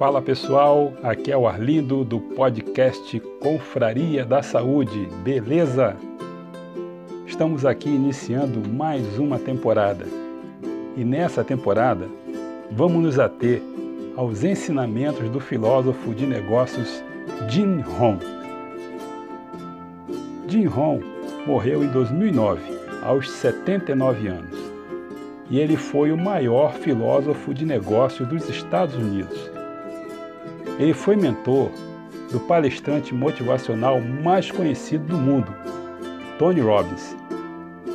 Fala pessoal, aqui é o Arlindo do podcast Confraria da Saúde, beleza? Estamos aqui iniciando mais uma temporada e nessa temporada vamos nos ater aos ensinamentos do filósofo de negócios Jim Rohn. Jim Rohn morreu em 2009, aos 79 anos, e ele foi o maior filósofo de negócios dos Estados Unidos. Ele foi mentor do palestrante motivacional mais conhecido do mundo, Tony Robbins,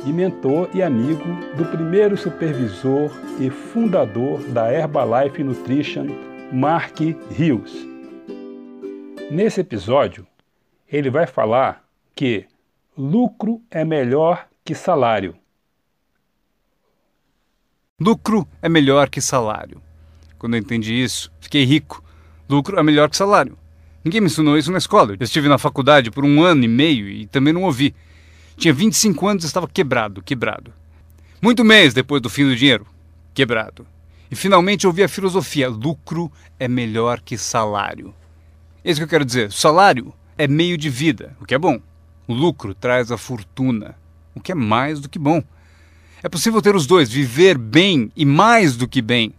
e mentor e amigo do primeiro supervisor e fundador da Herbalife Nutrition, Mark Hughes. Nesse episódio, ele vai falar que lucro é melhor que salário. Lucro é melhor que salário. Quando eu entendi isso, fiquei rico Lucro é melhor que salário. Ninguém me ensinou isso na escola. Eu estive na faculdade por um ano e meio e também não ouvi. Tinha 25 anos e estava quebrado, quebrado. Muito mês depois do fim do dinheiro, quebrado. E finalmente ouvi a filosofia: lucro é melhor que salário. É isso que eu quero dizer. Salário é meio de vida, o que é bom. O lucro traz a fortuna, o que é mais do que bom. É possível ter os dois, viver bem e mais do que bem.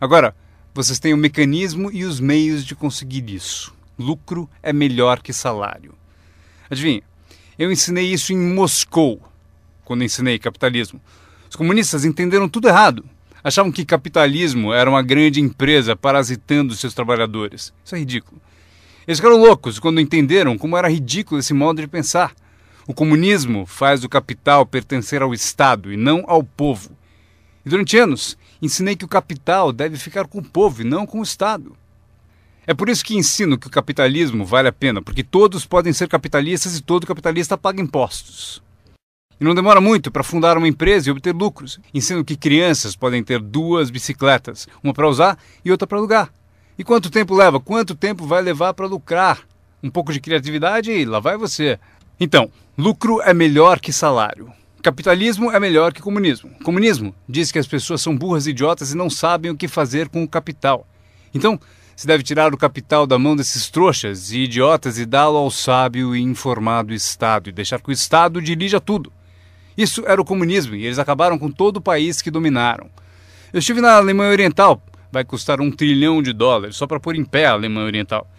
Agora, vocês têm o mecanismo e os meios de conseguir isso. Lucro é melhor que salário. Adivinha, eu ensinei isso em Moscou, quando ensinei capitalismo. Os comunistas entenderam tudo errado. Achavam que capitalismo era uma grande empresa parasitando seus trabalhadores. Isso é ridículo. Eles ficaram loucos quando entenderam como era ridículo esse modo de pensar. O comunismo faz o capital pertencer ao Estado e não ao povo. E durante anos, ensinei que o capital deve ficar com o povo e não com o Estado. É por isso que ensino que o capitalismo vale a pena, porque todos podem ser capitalistas e todo capitalista paga impostos. E não demora muito para fundar uma empresa e obter lucros. Ensino que crianças podem ter duas bicicletas, uma para usar e outra para alugar. E quanto tempo leva? Quanto tempo vai levar para lucrar? Um pouco de criatividade e lá vai você. Então, lucro é melhor que salário. Capitalismo é melhor que comunismo. Comunismo diz que as pessoas são burras e idiotas e não sabem o que fazer com o capital. Então, se deve tirar o capital da mão desses trouxas e idiotas e dá-lo ao sábio e informado Estado e deixar que o Estado dirija tudo. Isso era o comunismo e eles acabaram com todo o país que dominaram. Eu estive na Alemanha Oriental, vai custar um trilhão de dólares só para pôr em pé a Alemanha Oriental.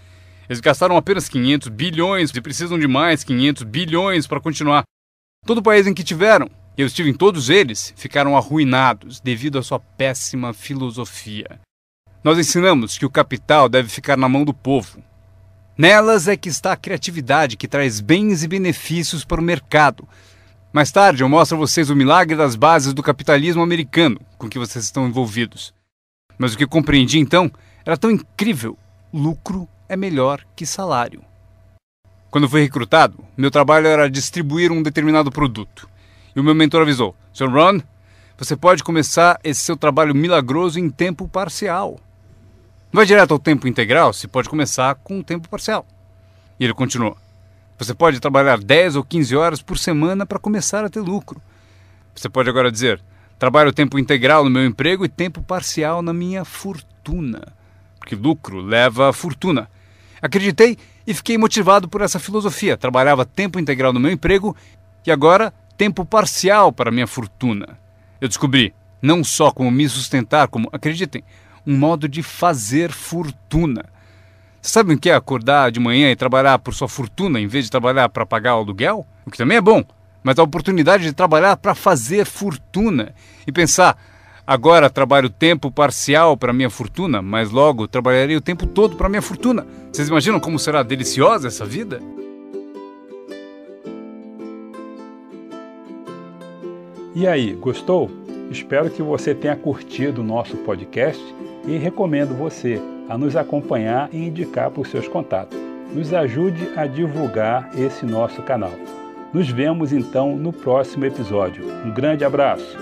Eles gastaram apenas 500 bilhões e precisam de mais 500 bilhões para continuar. Todo país em que tiveram, eu estive em todos eles, ficaram arruinados devido à sua péssima filosofia. Nós ensinamos que o capital deve ficar na mão do povo. Nelas é que está a criatividade que traz bens e benefícios para o mercado. Mais tarde eu mostro a vocês o milagre das bases do capitalismo americano com que vocês estão envolvidos. Mas o que compreendi então era tão incrível: lucro é melhor que salário. Quando fui recrutado, meu trabalho era distribuir um determinado produto. E o meu mentor avisou: Sr. Ron, você pode começar esse seu trabalho milagroso em tempo parcial. Não vai direto ao tempo integral, se pode começar com um tempo parcial. E ele continuou: Você pode trabalhar 10 ou 15 horas por semana para começar a ter lucro. Você pode agora dizer: Trabalho tempo integral no meu emprego e tempo parcial na minha fortuna. Porque lucro leva a fortuna. Acreditei e fiquei motivado por essa filosofia. Trabalhava tempo integral no meu emprego e agora tempo parcial para minha fortuna. Eu descobri não só como me sustentar, como, acreditem, um modo de fazer fortuna. Você sabe o que é acordar de manhã e trabalhar por sua fortuna em vez de trabalhar para pagar o aluguel? O que também é bom, mas a oportunidade de trabalhar para fazer fortuna e pensar, Agora trabalho tempo parcial para minha fortuna, mas logo trabalharei o tempo todo para minha fortuna. Vocês imaginam como será deliciosa essa vida? E aí, gostou? Espero que você tenha curtido o nosso podcast e recomendo você a nos acompanhar e indicar para os seus contatos. Nos ajude a divulgar esse nosso canal. Nos vemos então no próximo episódio. Um grande abraço!